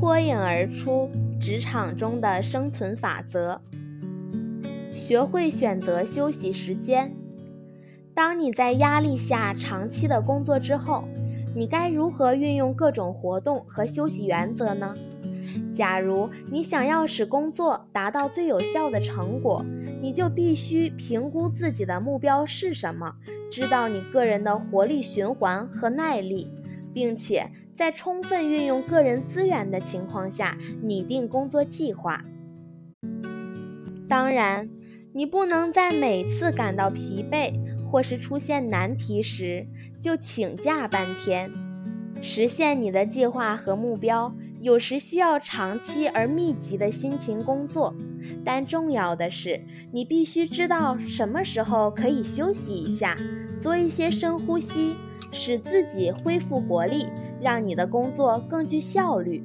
脱颖而出职场中的生存法则。学会选择休息时间。当你在压力下长期的工作之后，你该如何运用各种活动和休息原则呢？假如你想要使工作达到最有效的成果，你就必须评估自己的目标是什么，知道你个人的活力循环和耐力，并且在充分运用个人资源的情况下拟定工作计划。当然，你不能在每次感到疲惫或是出现难题时就请假半天。实现你的计划和目标。有时需要长期而密集的辛勤工作，但重要的是，你必须知道什么时候可以休息一下，做一些深呼吸，使自己恢复活力，让你的工作更具效率。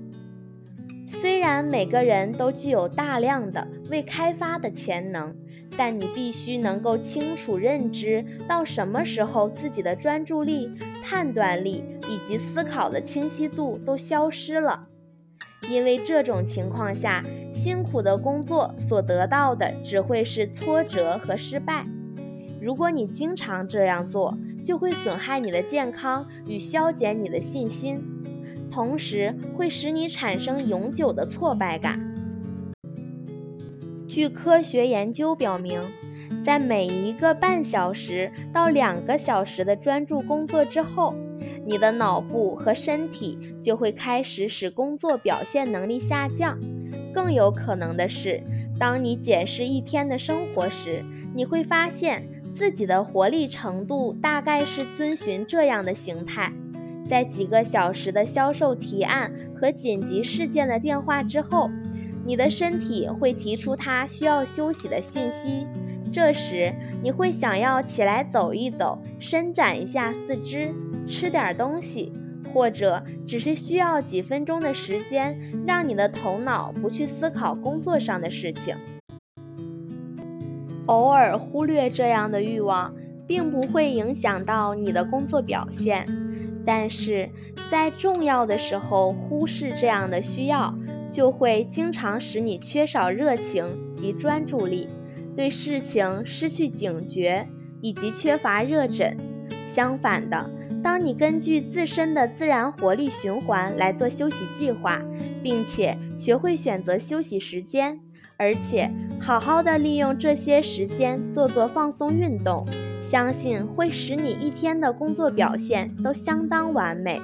虽然每个人都具有大量的未开发的潜能，但你必须能够清楚认知到什么时候自己的专注力、判断力以及思考的清晰度都消失了。因为这种情况下，辛苦的工作所得到的只会是挫折和失败。如果你经常这样做，就会损害你的健康与消减你的信心，同时会使你产生永久的挫败感。据科学研究表明，在每一个半小时到两个小时的专注工作之后，你的脑部和身体就会开始使工作表现能力下降。更有可能的是，当你检视一天的生活时，你会发现自己的活力程度大概是遵循这样的形态：在几个小时的销售提案和紧急事件的电话之后，你的身体会提出它需要休息的信息。这时，你会想要起来走一走，伸展一下四肢。吃点东西，或者只是需要几分钟的时间，让你的头脑不去思考工作上的事情。偶尔忽略这样的欲望，并不会影响到你的工作表现，但是在重要的时候忽视这样的需要，就会经常使你缺少热情及专注力，对事情失去警觉，以及缺乏热忱。相反的。当你根据自身的自然活力循环来做休息计划，并且学会选择休息时间，而且好好的利用这些时间做做放松运动，相信会使你一天的工作表现都相当完美。